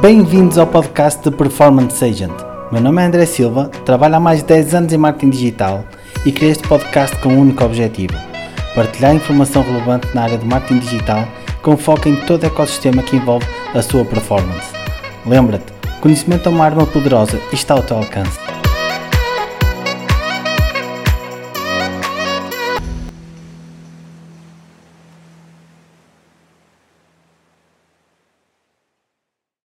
Bem-vindos ao podcast de Performance Agent. Meu nome é André Silva, trabalho há mais de 10 anos em marketing digital e criei este podcast com um único objetivo: partilhar informação relevante na área de marketing digital com foco em todo o ecossistema que envolve a sua performance. Lembra-te, conhecimento é uma arma poderosa e está ao teu alcance.